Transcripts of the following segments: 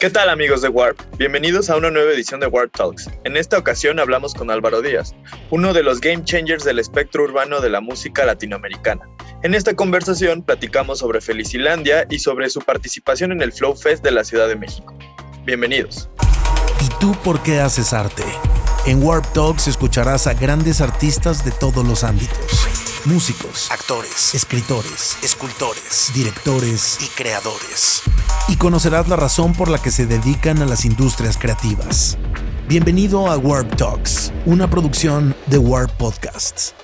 ¿Qué tal amigos de Warp? Bienvenidos a una nueva edición de Warp Talks. En esta ocasión hablamos con Álvaro Díaz, uno de los game changers del espectro urbano de la música latinoamericana. En esta conversación platicamos sobre Felicilandia y sobre su participación en el Flow Fest de la Ciudad de México. Bienvenidos. ¿Y tú por qué haces arte? En Warp Talks escucharás a grandes artistas de todos los ámbitos. Músicos, actores, escritores, escultores, directores y creadores. Y conocerás la razón por la que se dedican a las industrias creativas. Bienvenido a Warp Talks, una producción de Warp Podcasts.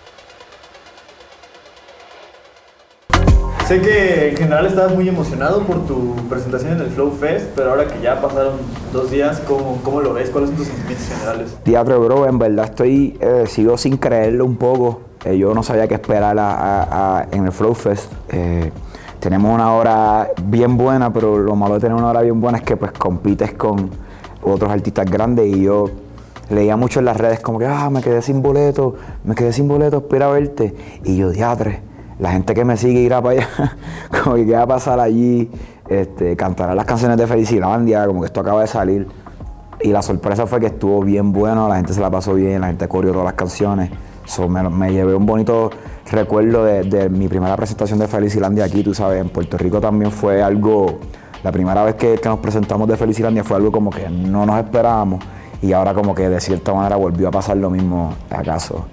Sé que en general estabas muy emocionado por tu presentación en el Flow Fest, pero ahora que ya pasaron dos días, ¿cómo, cómo lo ves? ¿Cuáles son tus sentimientos generales? Teatro, bro, en verdad estoy, eh, sigo sin creerlo un poco. Eh, yo no sabía qué esperar en el Flow Fest. Eh, tenemos una hora bien buena, pero lo malo de tener una hora bien buena es que pues compites con otros artistas grandes y yo leía mucho en las redes como que, ah, me quedé sin boleto, me quedé sin boleto, espera verte. Y yo, diatre la gente que me sigue irá para allá, como que qué va a pasar allí, este, cantará las canciones de Felicilandia, como que esto acaba de salir. Y la sorpresa fue que estuvo bien bueno, la gente se la pasó bien, la gente corrió todas las canciones. Me, llevé un bonito recuerdo de, mi primera presentación de Felicilandia aquí, tú sabes, en Puerto Rico también fue algo, la primera vez que, que nos presentamos de Felicilandia fue algo como que no nos esperábamos y ahora como que de cierta manera volvió a pasar lo mismo acaso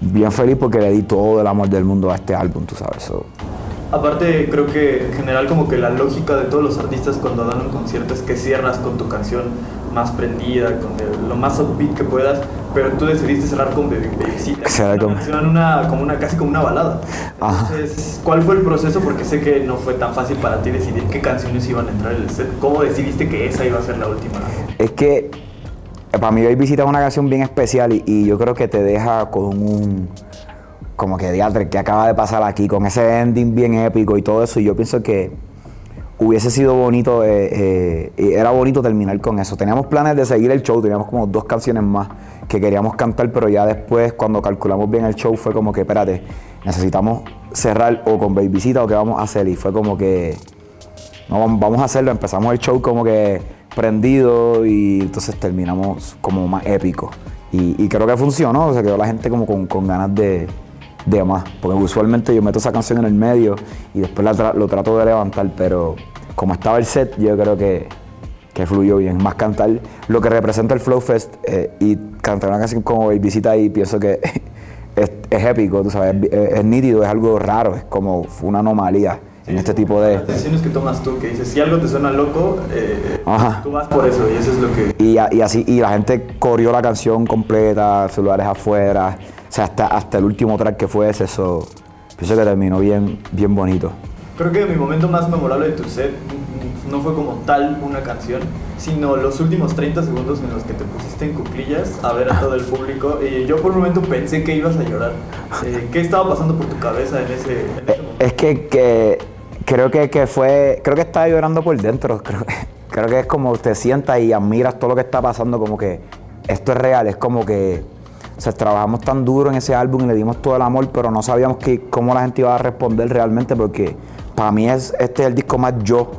bien feliz porque le di todo el amor del mundo a este álbum, tú sabes. Aparte, creo que en general como que la lógica de todos los artistas cuando dan un concierto es que cierras con tu canción más prendida, con lo más upbeat que puedas, pero tú decidiste cerrar con Bebecita, una canción una, como una, casi como una balada. Entonces, ¿cuál fue el proceso? Porque sé que no fue tan fácil para ti decidir qué canciones iban a entrar en el set. ¿Cómo decidiste que esa iba a ser la última? Es que para mí hoy visita una canción bien especial y, yo creo que te deja con un como que diatre que acaba de pasar aquí con ese ending bien épico y todo eso y yo pienso que hubiese sido bonito eh, eh, era bonito terminar con eso. Teníamos planes de seguir el show teníamos como dos canciones más que queríamos cantar pero ya después cuando calculamos bien el show fue como que espérate necesitamos cerrar o con Visita o qué vamos a hacer. Y fue como que no, vamos a hacerlo. Empezamos el show como que prendido y entonces terminamos como más épico. Y, creo que funcionó, o sea, quedó la gente como con, ganas de, de, más. Porque usualmente yo meto esa canción en el medio y después lo trato de levantar, pero como estaba el set, yo creo que, que fluyó bien. Más cantar lo que representa el Flow Fest eh, y cantar una canción como Visita y pienso que es, épico, tú sabes, es, es, nítido, es algo raro, es como una anomalía en este tipo de... Las decisiones que tomas tú, que dices, si algo te suena loco, eh, tú vas por eso y eso es lo que... Y, y, así, y la gente corrió la canción completa, celulares afuera, o sea, hasta, hasta el último track que fue ese, eso, pienso que terminó bien, bien bonito. Creo que mi momento más memorable de tu set no fue como tal una canción, sino los últimos 30 segundos en los que te pusiste en cuclillas a ver a todo el público. Y yo por un momento pensé que ibas a llorar. Eh, ¿Qué estaba pasando por tu cabeza en ese, en ese momento? Es que, que Creo que, que, fue, creo que estaba llorando por dentro. Creo, creo que es como te sientas y admiras todo lo que está pasando, como que esto es real, es como que o sea, trabajamos tan duro en ese álbum y le dimos todo el amor, pero no sabíamos que, cómo la gente iba a responder realmente, porque para mí es, este es el disco más yo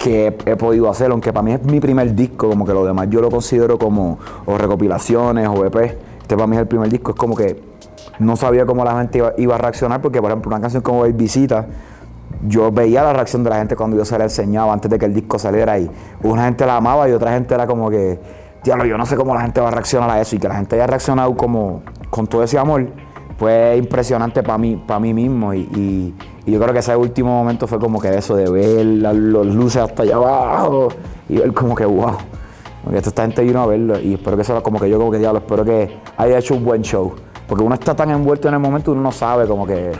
que he, podido hacer, aunque para mí es mi primer disco, como que lo demás yo lo considero como o recopilaciones o EP. Este para mí es el primer disco, es como que no sabía cómo la gente iba, a reaccionar, porque por ejemplo una canción como Visita yo veía la reacción de la gente cuando yo se la enseñaba antes de que el disco saliera y una gente la amaba y otra gente era como que, diablo, yo no sé cómo la gente va a reaccionar a eso y que la gente haya reaccionado como con todo ese amor fue impresionante para mí, para mí mismo y, yo creo que ese último momento fue como que eso de ver las luces hasta allá abajo y ver como que wow, porque esta gente vino a verlo y espero que eso como que yo como que diablo, espero que haya hecho un buen show, porque uno está tan envuelto en el momento uno no sabe como que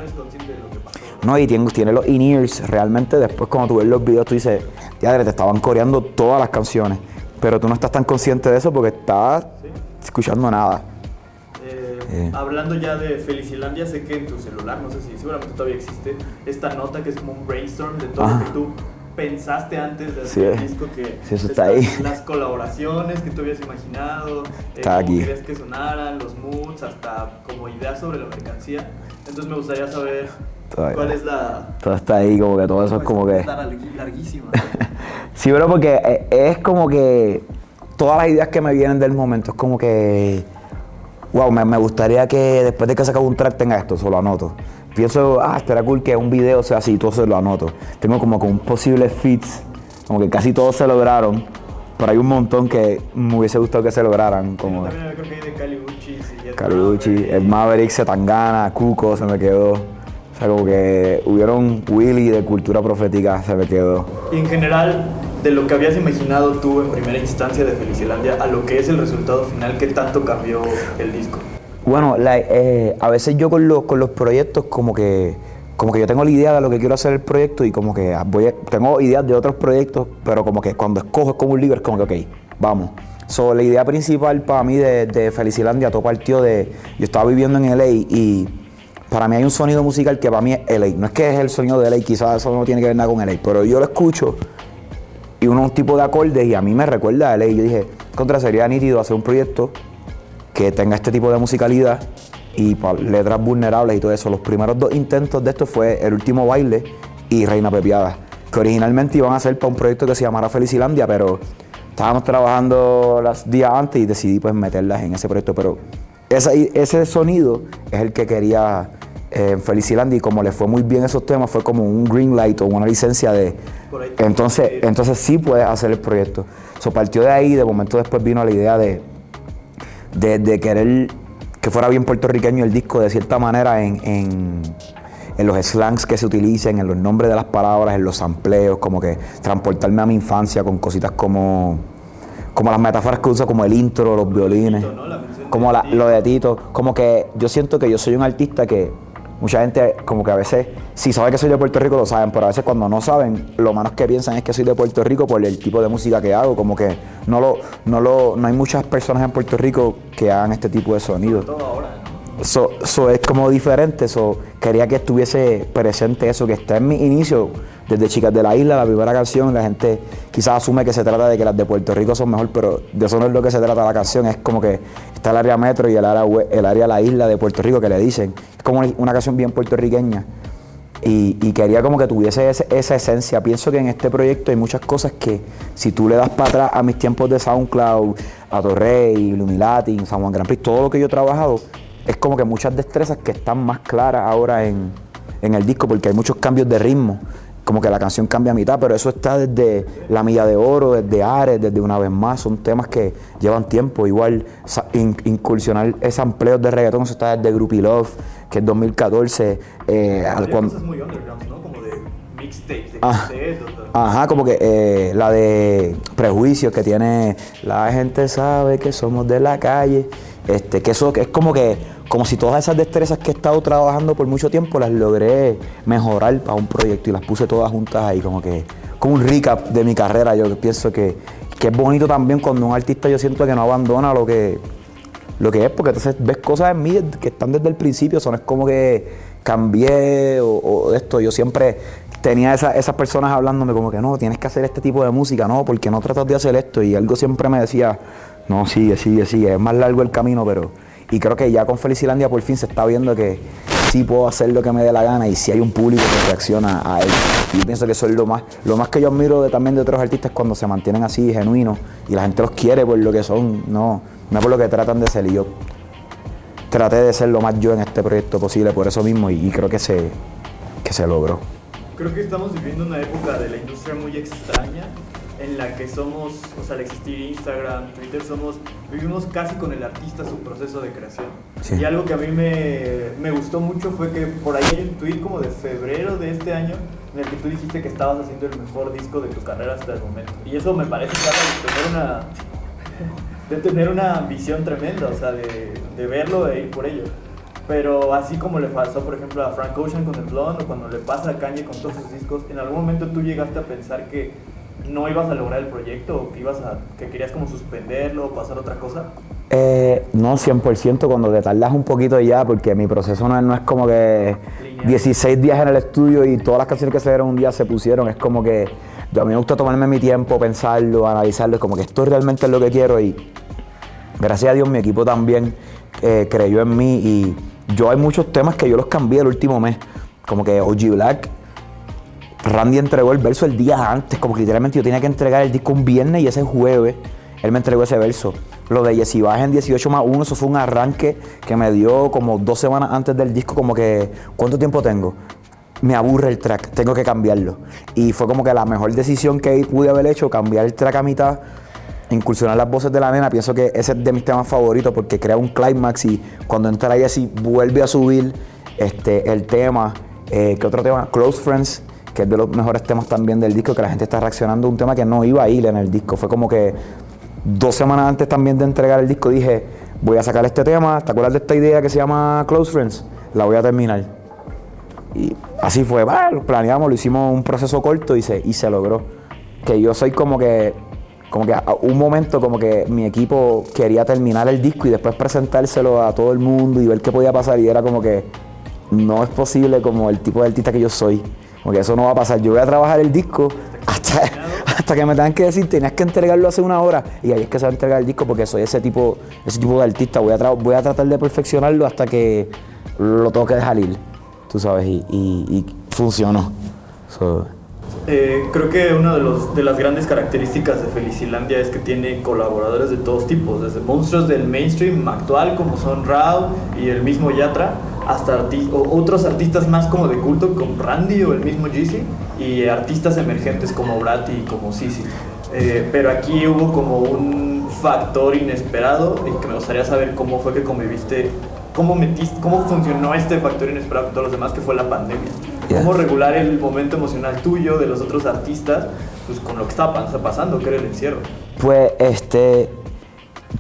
no, y tiene, tiene los in-ears. Realmente después cuando tú ves los videos tú dices, ya te estaban coreando todas las canciones. Pero tú no estás tan consciente de eso porque estás escuchando nada. Eh, eh. Hablando ya de Felicilandia, sé que en tu celular, no sé si seguramente todavía existe, esta nota que es como un brainstorm de todo lo que tú pensaste antes de hacer el disco que sí, eso está ahí. las colaboraciones que tú habías imaginado, eh, cómo querías que sonaran, los moods, hasta como ideas sobre la mercancía. Entonces me gustaría saber ¿Cuál es la...? Todo está ahí, como que todo eso es como que... Está larguísima. Sí, pero porque eh, es como que todas las ideas que me vienen del momento es como que, wow, me, me gustaría que después de que se acabe un track tenga esto, solo anoto. Pienso, ah, estaría cool que un video sea así, todo se lo anoto. Tengo como con un posible fits, como que casi todos se lograron, pero hay un montón que me hubiese gustado que se lograran. Como También creo que hay de Calibucci, sí, Maverick. el Maverick, Setangana, Cuco se me quedó. O sea, como que hubieron Willy de cultura profética se me quedó. Y en general, de lo que habías imaginado tú en primera instancia de Felicilandia a lo que es el resultado final, ¿qué tanto cambió el disco? Bueno, eh, a veces yo con los, con los proyectos como que, como que yo tengo la idea de lo que quiero hacer el proyecto y como que voy tengo ideas de otros proyectos, pero como que cuando escojo es como un libro, es como que, ok, vamos. So, la idea principal para mí de, de Felicilandia, todo partió de, yo estaba viviendo en LA y para mí hay un sonido musical que para mí es LA. No es que es el sonido de LA, quizás eso no tiene que ver nada con LA, pero yo lo escucho y unos tipos de acordes y a mí me recuerda a LA. Yo dije, contra, sería nítido hacer un proyecto que tenga este tipo de musicalidad y letras vulnerables y todo eso. Los primeros dos intentos de esto fue El Último Baile y Reina Pepiada, que originalmente iban a ser para un proyecto que se llamara Felicilandia, pero estábamos trabajando los días antes y decidí pues meterlas en ese proyecto. Pero esa- ese sonido es el que quería en Felicilandia y como le fue muy bien esos temas, fue como un green light o una licencia de... Entonces, entonces sí puedes hacer el proyecto. So, partió de ahí, de momento después vino la idea de, de, de querer que fuera bien puertorriqueño el disco de cierta manera en, en, en los slangs que se utilicen, en los nombres de las palabras, en los sampleos, como que transportarme a mi infancia con cositas como, como las metáforas que uso, como el intro, los violines, como la- lo de Tito, como que yo siento que yo soy un artista que mucha gente como que a veces, si sabe que soy de Puerto Rico lo saben, pero a veces cuando no saben, lo menos que piensan es que soy de Puerto Rico por el tipo de música que hago, como que no lo, no lo, no hay muchas personas en Puerto Rico que hagan este tipo de sonidos. Todo ahora, ¿no? So, so es como diferente, so, quería que estuviese presente eso, que está en mi inicio, desde Chicas de la Isla, la primera canción, la gente quizás asume que se trata de que las de Puerto Rico son mejor, pero de eso no es lo que se trata la canción, es como que está el área metro y el área, la isla de Puerto Rico que le dicen, es como una canción bien puertorriqueña. Y, quería como que tuviese ese- esa esencia. Pienso que en este proyecto hay muchas cosas que si tú le das para atrás a mis tiempos de SoundCloud, a Torrey, Lumilatin, San Juan Grand Prix, todo lo que yo he trabajado, es como que muchas destrezas que están más claras ahora en el disco porque hay muchos cambios de ritmo. Como que la canción cambia a mitad, pero eso está desde La Milla de Oro, desde Ares, desde Una Vez Más. Son temas que llevan tiempo. Igual incursionar esos empleos de reggaetón, eso está desde Groupie Love, que es 2014. eh, al Había cuan- cosas muy underground, ¿no? Como de mixtape, de Ah. cassette. Ajá, como que eh, la de prejuicios que tiene la gente sabe que somos de la calle. Este, que eso es como que, como si todas esas destrezas que he estado trabajando por mucho tiempo las logré mejorar para un proyecto y las puse todas juntas ahí, como que, como un recap de mi carrera. Yo pienso que, que es bonito también cuando un artista yo siento que no abandona lo que, lo que es, porque entonces ves cosas en mí que están desde el principio, eso no es como que cambié o, o esto, yo siempre tenía esa- esas personas hablándome como que no, tienes que hacer este tipo de música, no, porque no tratas de hacer esto y algo siempre me decía, no, sigue, sigue, sigue, es más largo el camino, pero... Y creo que ya con Felicilandia por fin se está viendo que sí puedo hacer lo que me dé la gana y sí hay un público que reacciona a él. Y yo pienso que eso es lo más, lo más que yo admiro también de otros artistas cuando se mantienen así, genuinos, y la gente los quiere por lo que son, no, no por lo que tratan de ser. Y yo traté de ser lo más yo en este proyecto posible por eso mismo y, y creo que se, que se logró. Creo que estamos viviendo una época de la industria muy extraña en la que somos, o sea, al existir Instagram, Twitter, somos, vivimos casi con el artista su proceso de creación. Sí. Y algo que a mí me, me gustó mucho fue que por ahí hay un tweet como de febrero de este año en el que tú dijiste que estabas haciendo el mejor disco de tu carrera hasta el momento. Y eso me parece que de tener una, de tener una ambición tremenda, o sea, de, de verlo e ir por ello. Pero así como le pasó, por ejemplo, a Frank Ocean con el Blonde o cuando le pasa a Kanye con todos sus discos, ¿en algún momento tú llegaste a pensar que no ibas a lograr el proyecto o que, ibas a, que querías como suspenderlo o pasar otra cosa? Eh, no, 100% cuando te tardas un poquito ya, porque mi proceso no es, no es como que Lineal. 16 días en el estudio y todas las canciones que se dieron un día se pusieron. Es como que yo, a mí me gusta tomarme mi tiempo, pensarlo, analizarlo, es como que esto realmente es lo que quiero y gracias a Dios mi equipo también eh, creyó en mí y yo hay muchos temas que yo los cambié el último mes, como que OG Black Randy entregó el verso el día antes, como que literalmente yo tenía que entregar el disco un viernes y ese jueves él me entregó ese verso. Lo de Jesse Baja en 18 más 1, eso fue un arranque que me dio como dos semanas antes del disco, como que, ¿cuánto tiempo tengo? Me aburre el track, tengo que cambiarlo. Y fue como que la mejor decisión que pude haber hecho, cambiar el track a mitad, incursionar las voces de la nena. Pienso que ese es de mis temas favoritos porque crea un climax y cuando entra así vuelve a subir este, el tema. Eh, ¿Qué otro tema? Close Friends que es de los mejores temas también del disco, que la gente está reaccionando a un tema que no iba a ir en el disco. Fue como que dos semanas antes también de entregar el disco dije, voy a sacar este tema, ¿te acuerdas de esta idea que se llama Close Friends? La voy a terminar. Y así fue, lo planeamos, lo hicimos un proceso corto y se, y se logró. Que yo soy como que, como que a un momento como que mi equipo quería terminar el disco y después presentárselo a todo el mundo y ver qué podía pasar y era como que no es posible como el tipo de artista que yo soy. Porque eso no va a pasar. Yo voy a trabajar el disco hasta, hasta que me tengan que decir, tenías que entregarlo hace una hora. Y ahí es que se va a entregar el disco porque soy ese tipo, ese tipo de artista. Voy a, voy a tratar de perfeccionarlo hasta que lo tengo que dejar ir. Tú sabes, y, y, funcionó. Eh, creo que una de, los, las grandes características de Felicilandia es que tiene colaboradores de todos tipos, desde monstruos del mainstream actual como son Rao y el mismo Yatra, hasta otros artistas más como de culto como Randy o el mismo Jeezy y artistas emergentes como Brat y como Sisi. Eh, pero aquí hubo como un factor inesperado y que me gustaría saber cómo fue que conviviste, cómo, metiste, cómo funcionó este factor inesperado con todos los demás, que fue la pandemia. Cómo regular el momento emocional tuyo, de los otros artistas, pues con lo que estaba pasando, que era el encierro. Pues este,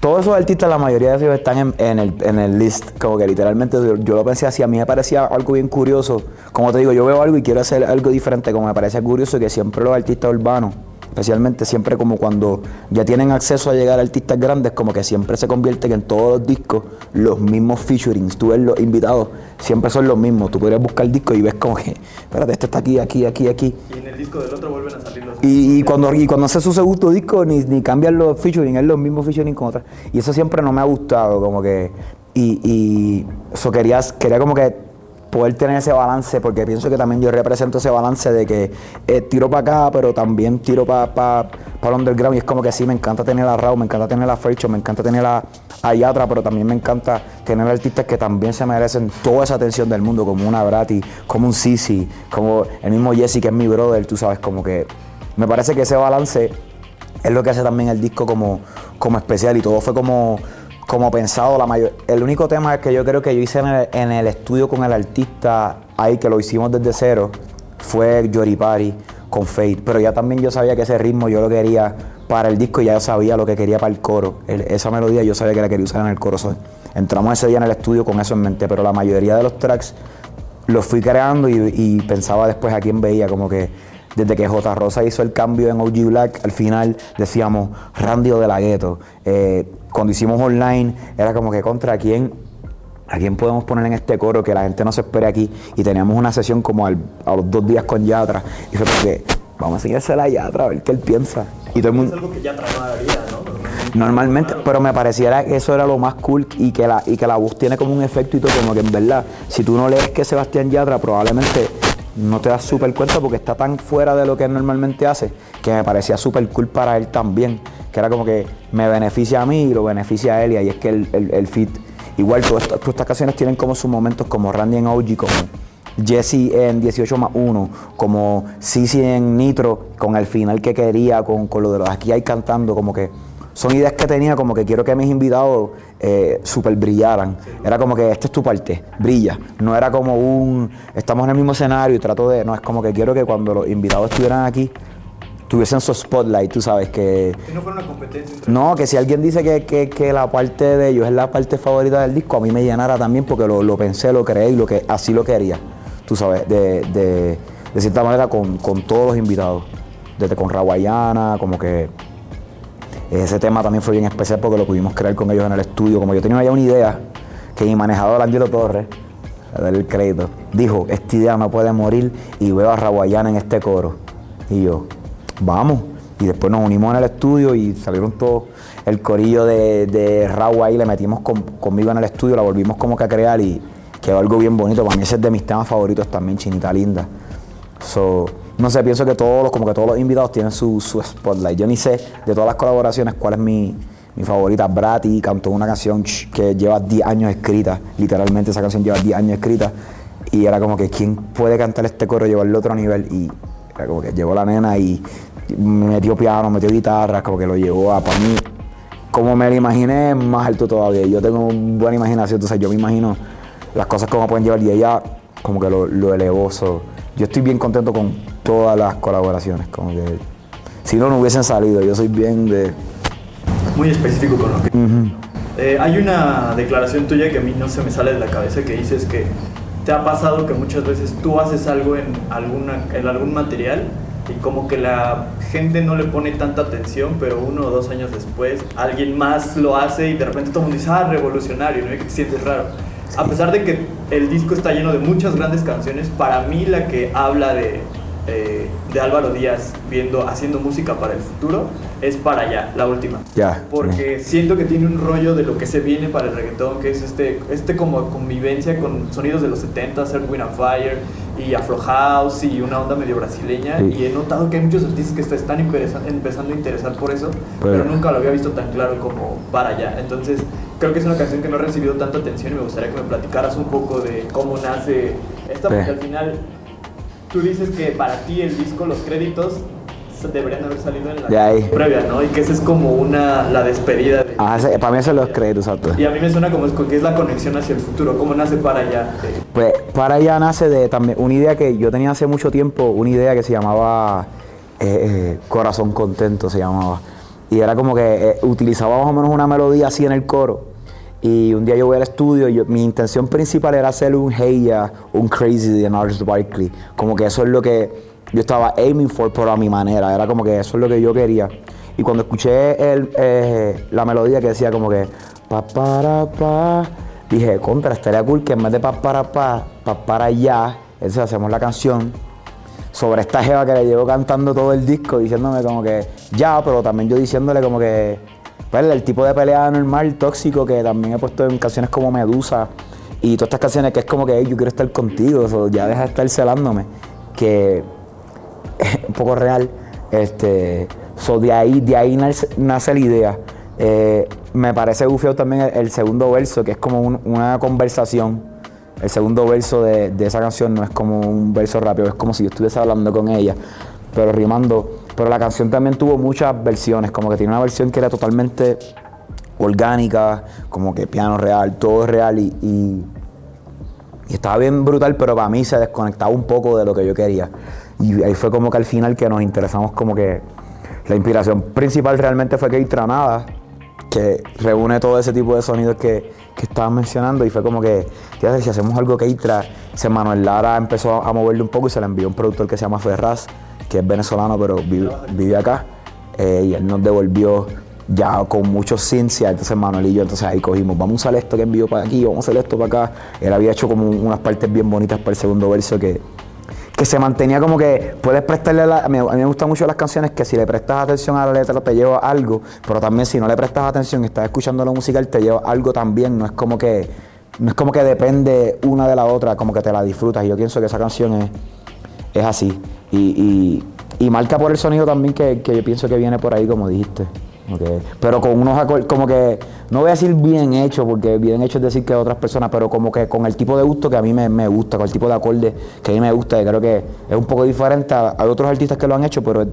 todos esos artistas, la mayoría de ellos están en, el, en el list, como que literalmente yo, lo pensé así, a mí me parecía algo bien curioso. Como te digo, yo veo algo y quiero hacer algo diferente, como me parece curioso que siempre los artistas urbanos, especialmente siempre como cuando ya tienen acceso a llegar a artistas grandes, como que siempre se convierten en todos los discos los mismos featurings. Tú ves los invitados, siempre son los mismos. Tú podrías buscar el disco y ves como que, espérate, este está aquí, aquí, aquí, aquí. Y en el disco del otro vuelven a salir los y, y cuando, y cuando hace su segundo disco, ni, ni cambian los featuring, es los mismos featuring con otras. Y eso siempre no me ha gustado, como que. Y, y eso quería, quería como que poder tener ese balance, porque pienso que también yo represento ese balance de que eh, tiro para acá, pero también tiro para pa, el underground. Y es como que sí, me encanta tener a Raw, me encanta tener a Fercho, me encanta tener a, a pero también me encanta tener artistas que también se merecen toda esa atención del mundo, como una Brati, como un Sisi, como el mismo Jesse, que es mi brother, tú sabes, como que me parece que ese balance es lo que hace también el disco como, como especial y todo fue como como pensado, la mayor, el único tema que yo creo que yo hice en el, estudio con el artista ahí, que lo hicimos desde cero, fue Yoripari con Fate. Pero ya también yo sabía que ese ritmo yo lo quería para el disco y ya yo sabía lo que quería para el coro. esa melodía yo sabía que la quería usar en el coro. entramos ese día en el estudio con eso en mente, pero la mayoría de los tracks los fui creando y pensaba después a quién veía, como que desde que J. Rosa hizo el cambio en OG Black, al final decíamos Randy o de la Gueto. Eh, cuando hicimos online, era como que contra quién, a quién podemos poner en este coro que la gente no se espere aquí. Y teníamos una sesión como a los dos días con Yatra. Y fue porque vamos a enseñársela a Yatra a ver qué él piensa. Y todo el mundo... Es algo que Yatra no haría, ¿no? Normalmente, pero me pareciera que eso era lo más cool y que la, y que la voz tiene como un efecto y todo, como que en verdad, si tú no lees que Sebastián Yatra, probablemente no te das súper cuenta porque está tan fuera de lo que él normalmente hace que me parecía súper cool para él también. Que era como que me beneficia a mí y lo beneficia a él y ahí es que el, el, fit. Igual todas estas, canciones tienen como sus momentos como Randy en OG, como Jesse en 18 más 1, como Sisi en Nitro, con el final que quería, con, con lo de los aquí hay cantando, como que son ideas que tenía como que quiero que mis invitados eh, super brillaran. Era como que esta es tu parte, brilla. No era como un, estamos en el mismo escenario y trato de, no, es como que quiero que cuando los invitados estuvieran aquí, tuviesen su spotlight, tú sabes, que... Que no fuera una competencia. no, que si alguien dice que, la parte de ellos es la parte favorita del disco, a mí me llenara también porque lo, pensé, lo creé y lo que, así lo quería, tú sabes, de, de, de cierta manera con, con todos los invitados. Desde con Rawayana, como que ese tema también fue bien especial porque lo pudimos crear con ellos en el estudio. Como yo tenía ya una idea, que mi manejador Angelo Torres, a darle el crédito, dijo, esta idea no puede morir y veo a Raguayana en este coro. Y yo, vamos. Y después nos unimos en el estudio y salieron todos el corillo de, de ahí, le metimos conmigo en el estudio, la volvimos como que a crear y quedó algo bien bonito. Para mí ese es de mis temas favoritos también, Chinita Linda. So, no sé, pienso que todos los, como que todos los invitados tienen su, su spotlight. Yo ni sé de todas las colaboraciones cuál es mi, mi favorita. Brati cantó una canción que lleva 10 años escrita, literalmente esa canción lleva 10 años escrita. Y era como que, ¿quién puede cantar este coro y llevarlo a otro nivel? Y era como que llegó la nena y me metió piano, metió guitarra, como que lo llevó a, para mí, como me lo imaginé, más alto todavía. Yo tengo buena imaginación, entonces yo me imagino las cosas como pueden llevar y ella como que lo, lo elevó. yo estoy bien contento con todas las colaboraciones, como que si no, no hubiesen salido. Yo soy bien de... Muy específico con lo que... Eh, hay una declaración tuya que a mí no se me sale de la cabeza que dices que te ha pasado que muchas veces tú haces algo en, alguna, en algún material y como que la gente no le pone tanta atención, pero uno o dos años después alguien más lo hace y de repente todo el mundo dice, ah, revolucionario, ¿no? Y que te sientes raro. A pesar de que el disco está lleno de muchas grandes canciones, para mí la que habla de, eh, de Álvaro Díaz viendo, haciendo música para el futuro es para allá, la última. Ya. Porque siento que tiene un rollo de lo que se viene para el reggaetón, que es este, este como convivencia con sonidos de los 70, Earth, Wind and Fire y Afro House y una onda medio brasileña. Y he notado que hay muchos artistas que se están empezando a interesar por eso, pero, nunca lo había visto tan claro como para allá. Entonces, creo que es una canción que no ha recibido tanta atención y me gustaría que me platicaras un poco de cómo nace esta, porque al final tú dices que para ti el disco, los créditos deberían haber salido en la previa, ¿no? Y que esa es como una, la despedida. Para mí eso los créditos, exacto. Y a mí me suena como que es la conexión hacia el futuro, ¿cómo nace para allá? Pues para allá nace de también una idea que yo tenía hace mucho tiempo, una idea que se llamaba eh, eh, Corazón Contento, se llamaba. Y era como que eh, utilizaba más o menos una melodía así en el coro. Y un día yo voy al estudio, y mi intención principal era hacer un Hey un Crazy de Norris Barkley. Como que eso es lo que yo estaba aiming for, pero a mi manera. Era como que eso es lo que yo quería. Y cuando escuché el, eh, la melodía que decía como que pa para pa, dije, contra, estaría cool que en vez de pa para pa, pa para allá, entonces hacemos la canción sobre esta jeva que le llevo cantando todo el disco, diciéndome como que ya, pero también yo diciéndole como que, pues el tipo de pelea normal, tóxico, que también he puesto en canciones como Medusa y todas estas canciones que es como que yo quiero estar contigo, ya deja de estar celándome, que un poco real. Este, so de ahí, de ahí nace, la idea. Eh, me parece bufeo también el, segundo verso, que es como una conversación. El segundo verso de, esa canción no es como un verso rápido, es como si yo estuviese hablando con ella, pero rimando. Pero la canción también tuvo muchas versiones, como que tiene una versión que era totalmente orgánica, como que piano real, todo real y, y estaba bien brutal, pero para mí se desconectaba un poco de lo que yo quería. Y ahí fue como que al final que nos interesamos como que la inspiración principal realmente fue Keitra Nada, que reúne todo ese tipo de sonidos que, que estaban mencionando y fue como que, si hacemos algo Keitra, se Manuel Lara empezó a moverle un poco y se le envió un productor que se llama Ferraz, que es venezolano pero vive, acá, eh, y él nos devolvió ya con muchos ciencia, entonces Manuel y yo, entonces ahí cogimos, vamos a usar esto que envió para aquí, vamos a hacer esto para acá. Él había hecho como unas partes bien bonitas para el segundo verso que, que se mantenía como que puedes prestarle la, a mí, me gustan mucho las canciones que si le prestas atención a la letra te lleva algo, pero también si no le prestas atención y estás escuchando la musical te lleva algo también, no es como que no es como que depende una de la otra, como que te la disfrutas. Y yo pienso que esa canción es, es así. Y, y, marca por el sonido también que, que yo pienso que viene por ahí, como dijiste. Pero con unos acordes, como que, no voy a decir bien hecho, porque bien hecho es decir que otras personas, pero como que con el tipo de gusto que a mí me, me gusta, con el tipo de acorde que a mí me gusta, y creo que es un poco diferente a, a otros artistas que lo han hecho, pero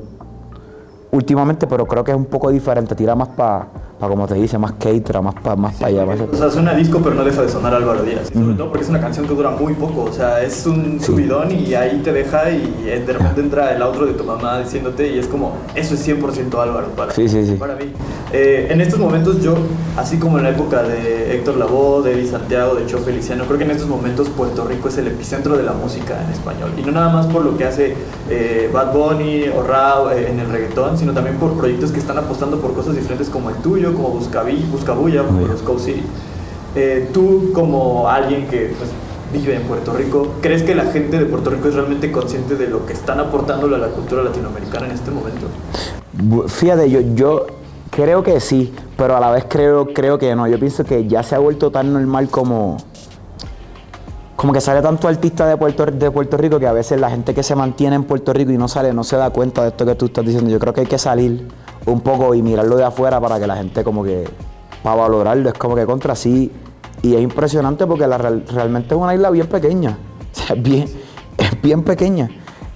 últimamente, pero creo que es un poco diferente, tira más para como te dice, más Keitra, más para más allá. O sea, suena disco, pero no deja de sonar Álvaro Díaz. sobre todo porque es una canción que dura muy poco. O sea, es un subidón y ahí te deja y de repente entra el outro de tu mamá diciéndote y es como, eso es 100% Álvaro para, sí, sí, para mí. Eh, en estos momentos yo, así como en la época de Héctor Lavoe, de Eddie Santiago, de Cho Feliciano, creo que en estos momentos Puerto Rico es el epicentro de la música en español. Y no nada más por lo que hace eh, Bad Bunny o Rao eh, en el reggaetón, sino también por proyectos que están apostando por cosas diferentes como el tuyo, como Buscabulla, como los Coast City. Eh, tú, como alguien que pues, vive en Puerto Rico, ¿crees que la gente de Puerto Rico es realmente consciente de lo que están aportándole a la cultura latinoamericana en este momento? Fíjate, yo, yo creo que sí, pero a la vez creo, creo que no. Yo pienso que ya se ha vuelto tan normal como como que sale tanto artista de Puerto, de Puerto Rico que a veces la gente que se mantiene en Puerto Rico y no sale no se da cuenta de esto que tú estás diciendo. Yo creo que hay que salir un poco y mirarlo de afuera para que la gente como que, para valorarlo, es como que contra sí. Y es impresionante porque la, realmente es una isla bien pequeña. O sea, es bien, es bien pequeña.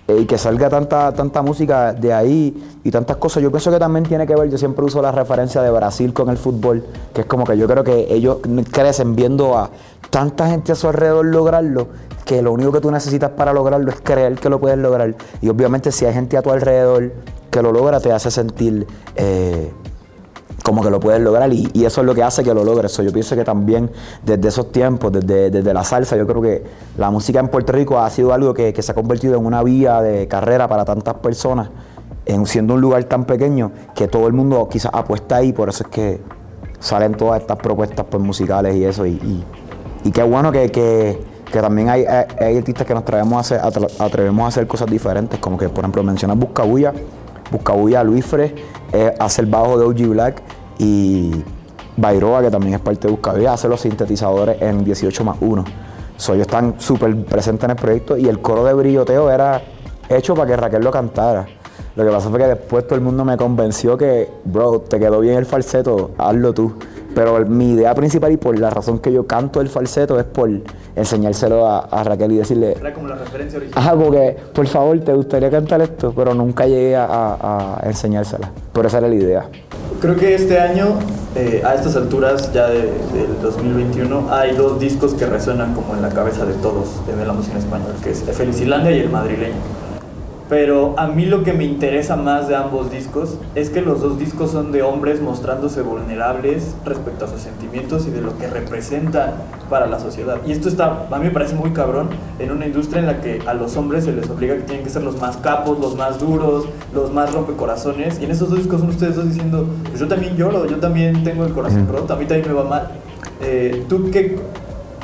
Eh, y que salga tanta, tanta música de ahí y tantas cosas. Yo pienso que también tiene que ver, yo siempre uso la referencia de Brasil con el fútbol, que es como que yo creo que ellos crecen viendo a tanta gente a su alrededor lograrlo, que lo único que tú necesitas para lograrlo es creer que lo puedes lograr. Y obviamente si hay gente a tu alrededor que lo logra, te hace sentir... Eh, como que lo puedes lograr y, eso es lo que hace que lo logres. yo pienso que también desde esos tiempos, desde, la salsa, yo creo que la música en Puerto Rico ha sido algo que, se ha convertido en una vía de carrera para tantas personas, en, siendo un lugar tan pequeño que todo el mundo quizás apuesta ahí, por eso es que salen todas estas propuestas pues, musicales y eso. Y, qué bueno que, también hay, artistas que nos atrevemos a, hacer, atrevemos a hacer cosas diferentes, como que por ejemplo mencionas Buscabulla, Buscabulla, Luis Fre, eh, hace el bajo de OG Black y Bairoa, que también es parte de Buscabulla, hace los sintetizadores en 18 más 1. So, ellos están súper presentes en el proyecto y el coro de brilloteo era hecho para que Raquel lo cantara. Lo que pasó fue que después todo el mundo me convenció que, bro, te quedó bien el falseto, hazlo tú. Pero mi idea principal y por la razón que yo canto el falseto es por enseñárselo a, Raquel y decirle. Era como la referencia original. Ajá, porque, por favor, ¿te gustaría cantar esto? Pero nunca llegué a, enseñársela. Por esa era la idea. Creo que este año, eh, a estas alturas ya del 2021, hay dos discos que resuenan como en la cabeza de todos de la música en español, que es Felicilandia y El Madrileño pero a mí lo que me interesa más de ambos discos es que los dos discos son de hombres mostrándose vulnerables respecto a sus sentimientos y de lo que representan para la sociedad. Y esto está, a mí me parece muy cabrón en una industria en la que a los hombres se les obliga que tienen que ser los más capos, los más duros, los más rompecorazones. Y en esos dos discos son ustedes dos diciendo, pues yo también lloro, yo también tengo el corazón roto, a mí también me va mal. Eh, ¿Tú qué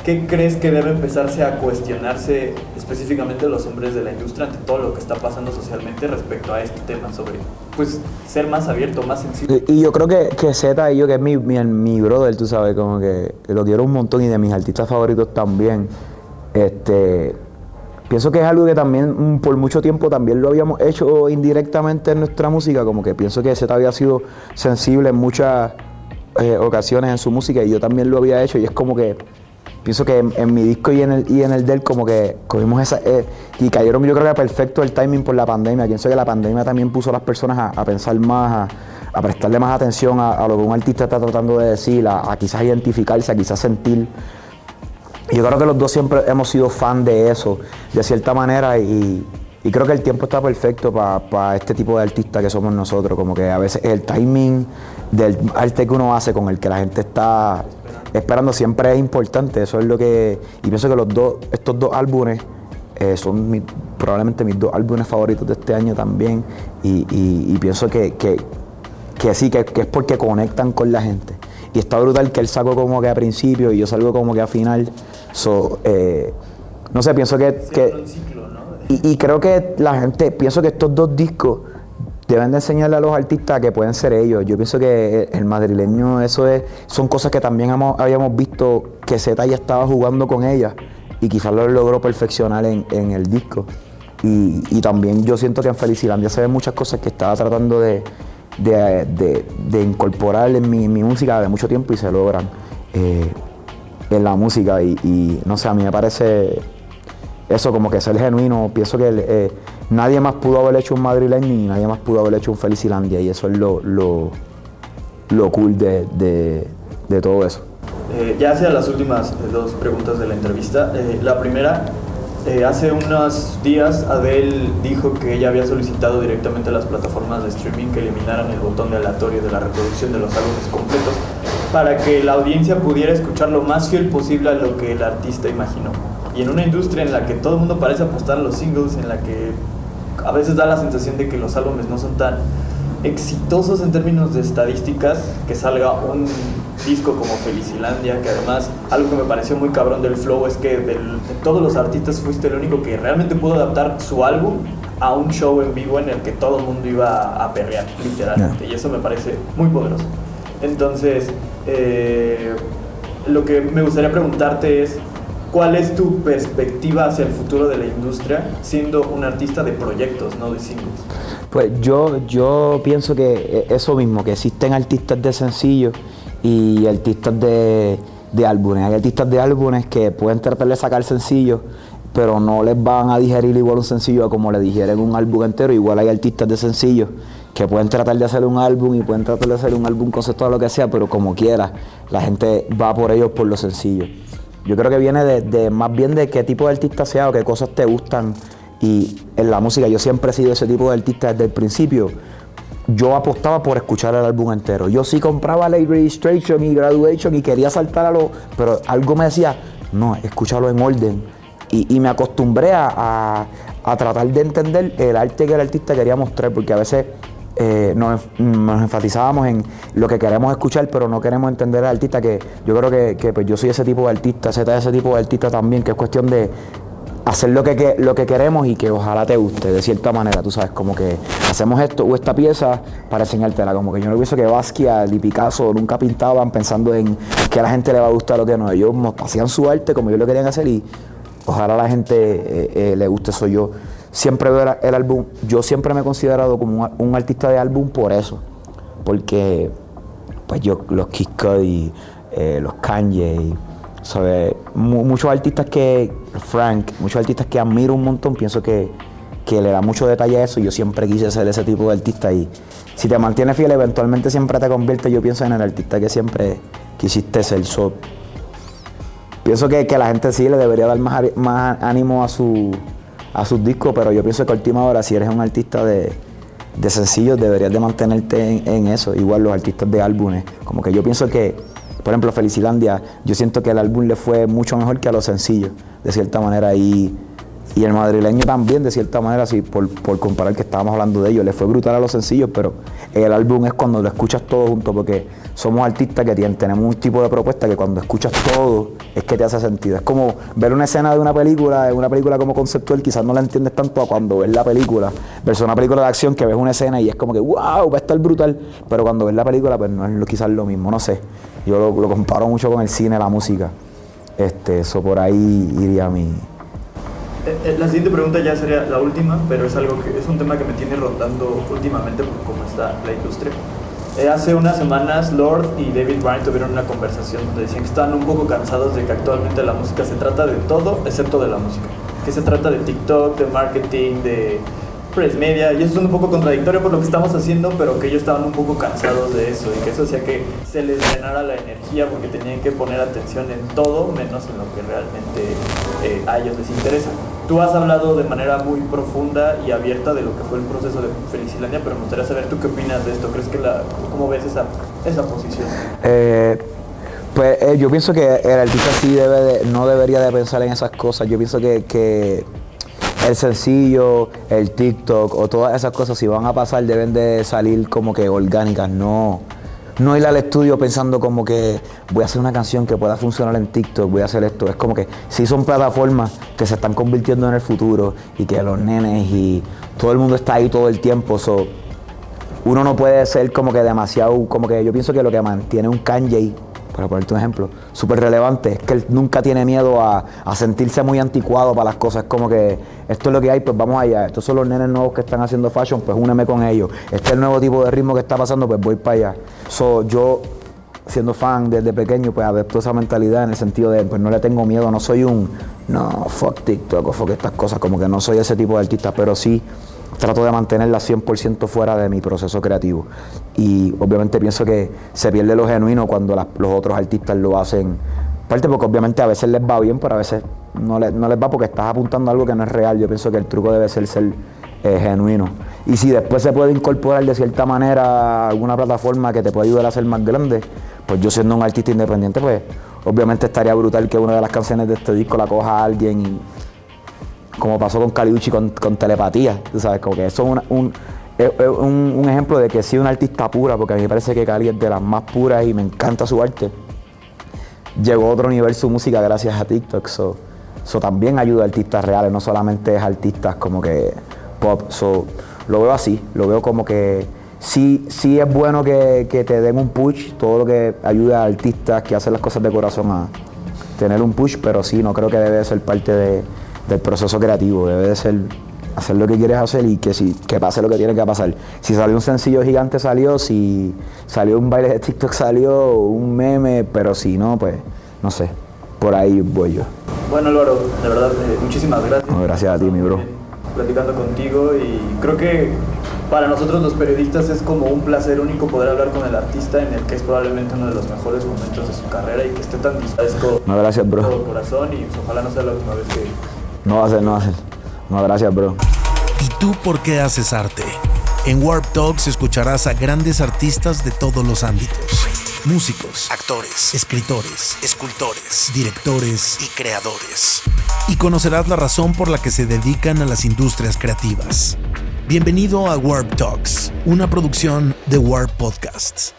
¿Qué crees que debe empezarse a cuestionarse específicamente los hombres de la industria ante todo lo que está pasando socialmente respecto a este tema sobre, pues, ser más abierto, más sensible? Y yo creo que, que Z y yo, que es mi, mi, mi, brother, tú sabes, como que lo quiero un montón y de mis artistas favoritos también, este, pienso que es algo que también mm, por mucho tiempo también lo habíamos hecho indirectamente en nuestra música, como que pienso que Z había sido sensible en muchas eh, ocasiones en su música y yo también lo había hecho y es como que pienso que en, mi disco y en el y en el del como que cogimos esa eh, y cayeron yo creo que perfecto el timing por la pandemia. Pienso que la pandemia también puso a las personas a, pensar más a, prestarle más atención a, lo que un artista está tratando de decir a, quizás identificarse a quizás sentir. Y yo creo que los dos siempre hemos sido fan de eso de cierta manera y, creo que el tiempo está perfecto para este tipo de artistas que somos nosotros. Como que a veces el timing del arte que uno hace con el que la gente está esperando siempre es importante. Eso es lo que. Y pienso que los dos, estos dos álbumes eh, son probablemente mis dos álbumes favoritos de este año también. Y, pienso que, sí, que, es porque conectan con la gente. Y está brutal que él sacó como que a principio y yo salgo como que a final. Eh, no sé, pienso que. y, y creo que la gente, pienso que estos dos discos deben de enseñarle a los artistas que pueden ser ellos. Yo pienso que el madrileño, eso es, son cosas que también habíamos visto que Z ya estaba jugando con ellas y quizás lo logró perfeccionar en, el disco. Y, también yo siento que en Felicilandia se ven muchas cosas que estaba tratando de, incorporar en mi, música de mucho tiempo y se logran eh, en la música. Y, y no sé, a mí me parece eso como que ser genuino. Pienso que eh, nadie más pudo haber hecho un madrileño y nadie más pudo haber hecho un Felicilandia y eso es lo, lo, cool de, todo eso. Eh, ya hacia las últimas eh, dos preguntas de la entrevista. la primera, hace unos días Adele dijo que ella había solicitado directamente a las plataformas de streaming que eliminaran el botón de aleatorio de la reproducción de los álbumes completos para que la audiencia pudiera escuchar lo más fiel posible a lo que el artista imaginó. Y en una industria en la que todo el mundo parece apostar a los singles, en la que a veces da la sensación de que los álbumes no son tan exitosos en términos de estadísticas, que salga un disco como Felicilandia, que además algo que me pareció muy cabrón del flow es que de todos los artistas fuiste el único que realmente pudo adaptar su álbum a un show en vivo en el que todo el mundo iba a perrear, literalmente, y eso me parece muy poderoso. Entonces, eh, lo que me gustaría preguntarte es, ¿Cuál es tu perspectiva hacia el futuro de la industria siendo un artista de proyectos, no de singles? Pues yo, yo pienso que e, eso mismo, que existen artistas de sencillos y artistas de, de álbumes. Hay artistas de álbumes que pueden tratar de sacar sencillos, pero no les van a digerir igual un sencillo como le digieren un álbum entero. Igual hay artistas de sencillos que pueden tratar de hacer un álbum y pueden tratar de hacer un álbum conceptual o lo que sea, pero como quiera, la gente va por ellos por lo sencillo. Yo creo que viene de, más bien de qué tipo de artista sea o qué cosas te gustan. Y en la música yo siempre he sido ese tipo de artista desde el principio. Yo apostaba por escuchar el álbum entero. Yo sí compraba Late Registration y Graduation y quería saltar a lo... Pero algo me decía, no, escúchalo en orden. Y, me acostumbré a, a tratar de entender el arte que el artista quería mostrar, porque a veces eh, nos, enfatizábamos en lo que queremos escuchar, pero no queremos entender al artista, que yo creo que, pues yo soy ese tipo de artista, Z es ese tipo de artista también, que es cuestión de hacer lo que, lo que queremos y que ojalá te guste, de cierta manera, tú sabes, como que hacemos esto o esta pieza para enseñártela, como que yo no pienso que Basquiat y Picasso nunca pintaban pensando en que a la gente le va a gustar lo que no, ellos hacían su arte como ellos lo querían hacer y ojalá la gente eh, eh, le guste eso yo siempre veo el álbum, yo siempre me he considerado como un, artista de álbum por eso, porque pues yo, los Kid y eh, los Kanye, muchos artistas que, Frank, muchos artistas que admiro un montón, pienso que, le da mucho detalle a eso yo siempre quise ser ese tipo de artista y si te mantienes fiel eventualmente siempre te convierte, yo pienso en el artista que siempre quisiste ser. So, pienso que, que la gente sí le debería dar más, más ánimo a su a sus discos, pero yo pienso que a última hora, si eres un artista de, de sencillos, deberías de mantenerte en, eso. Igual los artistas de álbumes. Como que yo pienso que, por ejemplo, Felicilandia, yo siento que el álbum le fue mucho mejor que a los sencillos, de cierta manera. Y, y el madrileño también, de cierta manera, sí, por, por comparar que estábamos hablando de ellos. Le fue brutal a los sencillos, pero el álbum es cuando lo escuchas todo junto, porque somos artistas que tienen, tenemos un tipo de propuesta que cuando escuchas todo es que te hace sentido. Es como ver una escena de una película, una película como conceptual, quizás no la entiendes tanto a cuando ves la película, versus una película de acción que ves una escena y es como que, wow, va a estar brutal, pero cuando ves la película, pues no es quizás lo mismo, no sé. Yo lo, comparo mucho con el cine, la música. Este, eso por ahí iría mi, eh, eh, la siguiente pregunta ya sería la última, pero es algo que es un tema que me tiene rondando últimamente por cómo está la industria. Eh, hace unas semanas Lord y David Bryan tuvieron una conversación donde decían que están un poco cansados de que actualmente la música se trata de todo excepto de la música. Que se trata de TikTok, de marketing, de press media, y eso es un poco contradictorio por lo que estamos haciendo, pero que ellos estaban un poco cansados de eso y que eso hacía que se les drenara la energía porque tenían que poner atención en todo menos en lo que realmente a ellos les interesa. Tú has hablado de manera muy profunda y abierta de lo que fue el proceso de Felicilandia, pero me gustaría saber tú qué opinas de esto. ¿Crees que cómo ves esa, esa posición? Eh, pues eh, yo pienso que el artista sí debe de, no debería de pensar en esas cosas. Yo pienso que el sencillo, el TikTok o todas esas cosas, si van a pasar, deben de salir como que orgánicas, no no ir al estudio pensando como que voy a hacer una canción que pueda funcionar en TikTok, voy a hacer esto. Es como que sí son plataformas que se están convirtiendo en el futuro y que los nenes y todo el mundo está ahí todo el tiempo. So, uno no puede ser como que demasiado, como que yo pienso que lo que mantiene un Kanye para ponerte un ejemplo, súper relevante, es que él nunca tiene miedo a, sentirse muy anticuado para las cosas. Como que esto es lo que hay, pues vamos allá. Estos son los nenes nuevos que están haciendo fashion, pues úneme con ellos. Este es el nuevo tipo de ritmo que está pasando, pues voy para allá. So, yo, siendo fan desde pequeño, pues adopto esa mentalidad en el sentido de, pues no le tengo miedo, no soy un, no, fuck TikTok fuck estas cosas, como que no soy ese tipo de artista, pero sí trato de mantenerla 100% fuera de mi proceso creativo. Y obviamente pienso que se pierde lo genuino cuando los otros artistas lo hacen. Parte porque obviamente a veces les va bien, pero a veces no, les, no les va porque estás apuntando a algo que no es real. Yo pienso que el truco debe ser ser eh, genuino. Y si después se puede incorporar de cierta manera alguna plataforma que te pueda ayudar a ser más grande, pues yo siendo un artista independiente, pues obviamente estaría brutal que una de las canciones de este disco la coja alguien y como pasó con Caliucci con, con telepatía, tú sabes, como que eso es un, un, ejemplo de que sí un artista pura, porque a mí me parece que Cali es de las más puras y me encanta su arte. Llegó a otro nivel su música gracias a TikTok, eso so, también ayuda a artistas reales, no solamente es artistas como que pop, so, lo veo así, lo veo como que sí, sí es bueno que, que te den un push, todo lo que ayuda a artistas que hacen las cosas de corazón a, tener un push, pero sí, no creo que debe ser parte de- del proceso creativo, debe de ser hacer lo que quieres hacer y que, si, que pase lo que tiene que pasar. Si salió un sencillo gigante salió, si salió un baile de TikTok salió, un meme, pero si no, pues no sé, por ahí voy yo. Bueno, Álvaro, de verdad, eh, muchísimas gracias. No, gracias a ti, mi bro. Platicando contigo y creo que para nosotros los periodistas es como un placer único poder hablar con el artista en el que es probablemente uno de los mejores momentos de su carrera y que esté tan dispuesto No, gracias, bro. de todo corazón y pues, ojalá no sea la última vez que No va a ser, no va a ser. No, gracias, bro. ¿Y tú por qué haces arte? En Warp Talks escucharás a grandes artistas de todos los ámbitos. Músicos, actores, escritores, escultores, directores y creadores. Y conocerás la razón por la que se dedican a las industrias creativas. Bienvenido a Warp Talks, una producción de Warp Podcasts.